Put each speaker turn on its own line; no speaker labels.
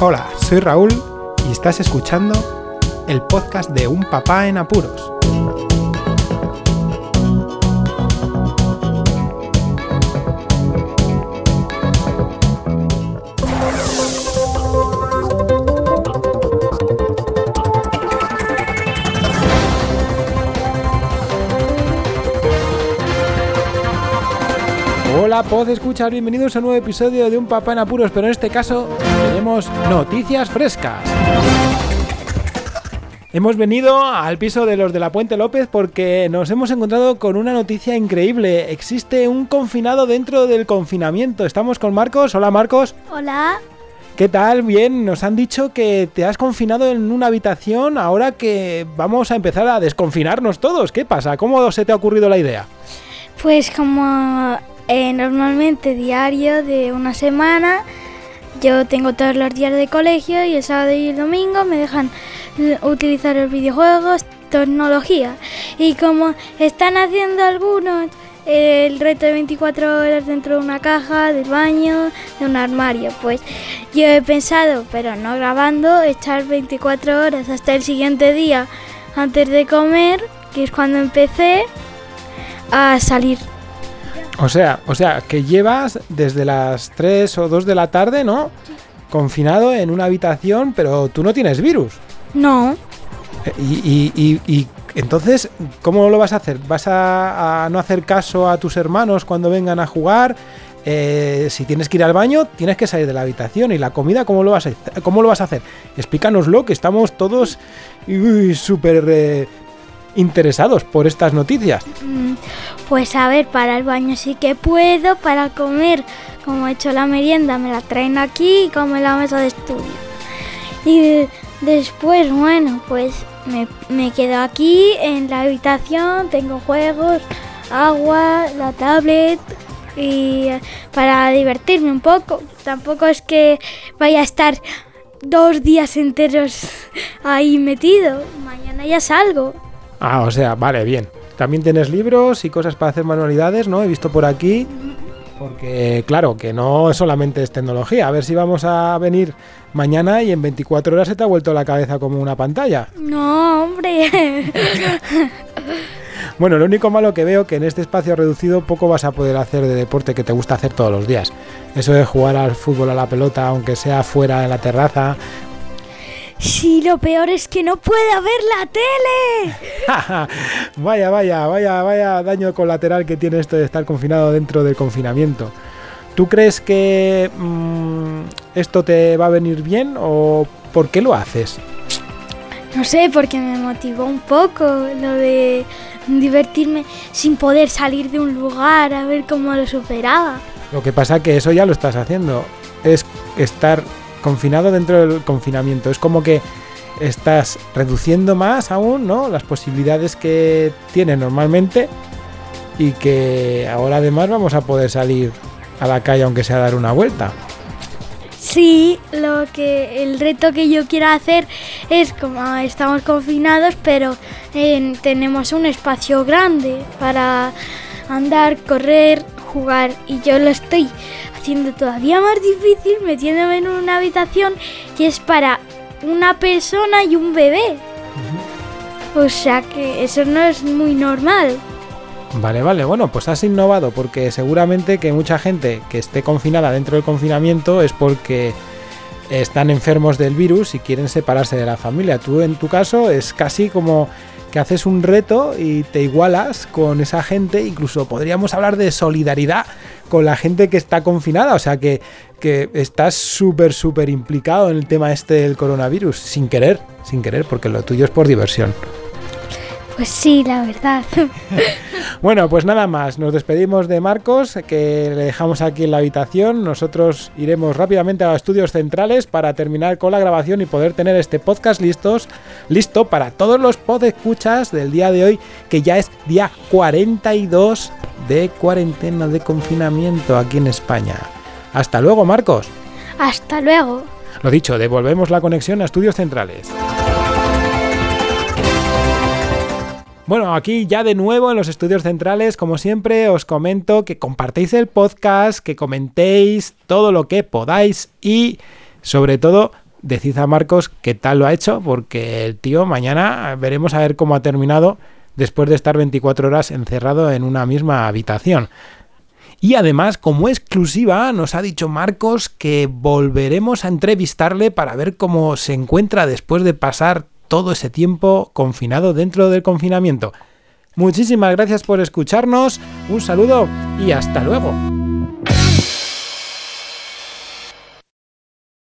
Hola, soy Raúl y estás escuchando el podcast de Un Papá en Apuros. Hola, pod escuchar, bienvenidos a un nuevo episodio de Un Papá en Apuros, pero en este caso tenemos noticias frescas. Hemos venido al piso de los de la Puente López porque nos hemos encontrado con una noticia increíble. Existe un confinado dentro del confinamiento. Estamos con Marcos. Hola Marcos.
Hola.
¿Qué tal? Bien, nos han dicho que te has confinado en una habitación ahora que vamos a empezar a desconfinarnos todos. ¿Qué pasa? ¿Cómo se te ha ocurrido la idea?
Pues como eh, normalmente diario de una semana, yo tengo todos los días de colegio y el sábado y el domingo me dejan eh, utilizar los videojuegos, tecnología. Y como están haciendo algunos el reto de 24 horas dentro de una caja, del baño, de un armario, pues yo he pensado, pero no grabando, echar 24 horas hasta el siguiente día antes de comer, que es cuando empecé a salir.
O sea, o sea, que llevas desde las 3 o 2 de la tarde, ¿no? Confinado en una habitación, pero tú no tienes virus.
No,
Eh, Y, y- y- y entonces, ¿cómo lo vas a hacer? ¿Vas a, a no hacer caso a tus hermanos cuando vengan a jugar? Eh, si tienes que ir al baño, tienes que salir de la habitación. ¿Y la comida cómo lo vas a, cómo lo vas a hacer? Explícanoslo, que estamos todos súper eh, interesados por estas noticias.
Mm, Pues a ver, para el baño sí que puedo, para comer, como he hecho la merienda, me la traen aquí y como en la mesa de estudio. Y de- después, bueno, pues me, me quedo aquí en la habitación, tengo juegos, agua, la tablet y eh, para divertirme un poco. Tampoco es que vaya a estar dos días enteros ahí metido. Mañana ya salgo.
Ah, o sea, vale, bien. También tienes libros y cosas para hacer manualidades, ¿no? He visto por aquí. Porque, claro, que no solamente es tecnología. A ver si vamos a venir mañana y en 24 horas se te ha vuelto la cabeza como una pantalla.
No, hombre.
Bueno, lo único malo que veo que en este espacio reducido poco vas a poder hacer de deporte que te gusta hacer todos los días. Eso de jugar al fútbol a la pelota, aunque sea fuera en la terraza.
Sí, lo peor es que no puedo ver la tele.
vaya, vaya, vaya, vaya daño colateral que tiene esto de estar confinado dentro del confinamiento. ¿Tú crees que mm, esto te va a venir bien o por qué lo haces?
No sé, porque me motivó un poco lo de divertirme sin poder salir de un lugar a ver cómo lo superaba.
Lo que pasa que eso ya lo estás haciendo. Es estar confinado dentro del confinamiento. Es como que estás reduciendo más aún, ¿no? Las posibilidades que tienes normalmente y que ahora además vamos a poder salir a la calle aunque sea dar una vuelta.
Sí, lo que el reto que yo quiero hacer es como estamos confinados, pero eh, tenemos un espacio grande para andar, correr, jugar y yo lo estoy haciendo todavía más difícil metiéndome en una habitación que es para una persona y un bebé. O sea que eso no es muy normal.
Vale, vale, bueno, pues has innovado porque seguramente que mucha gente que esté confinada dentro del confinamiento es porque están enfermos del virus y quieren separarse de la familia. Tú en tu caso es casi como que haces un reto y te igualas con esa gente, incluso podríamos hablar de solidaridad con la gente que está confinada, o sea que, que estás súper, súper implicado en el tema este del coronavirus, sin querer, sin querer, porque lo tuyo es por diversión.
Pues sí, la verdad.
Bueno, pues nada más, nos despedimos de Marcos, que le dejamos aquí en la habitación. Nosotros iremos rápidamente a los estudios centrales para terminar con la grabación y poder tener este podcast listos, listo para todos los podescuchas del día de hoy, que ya es día 42 de cuarentena de confinamiento aquí en España. Hasta luego, Marcos.
Hasta luego.
Lo dicho, devolvemos la conexión a estudios centrales. Bueno, aquí ya de nuevo en los estudios centrales, como siempre, os comento que compartéis el podcast, que comentéis todo lo que podáis y, sobre todo, decid a Marcos qué tal lo ha hecho, porque el tío mañana veremos a ver cómo ha terminado después de estar 24 horas encerrado en una misma habitación. Y además, como exclusiva, nos ha dicho Marcos que volveremos a entrevistarle para ver cómo se encuentra después de pasar todo ese tiempo confinado dentro del confinamiento. Muchísimas gracias por escucharnos, un saludo y hasta luego.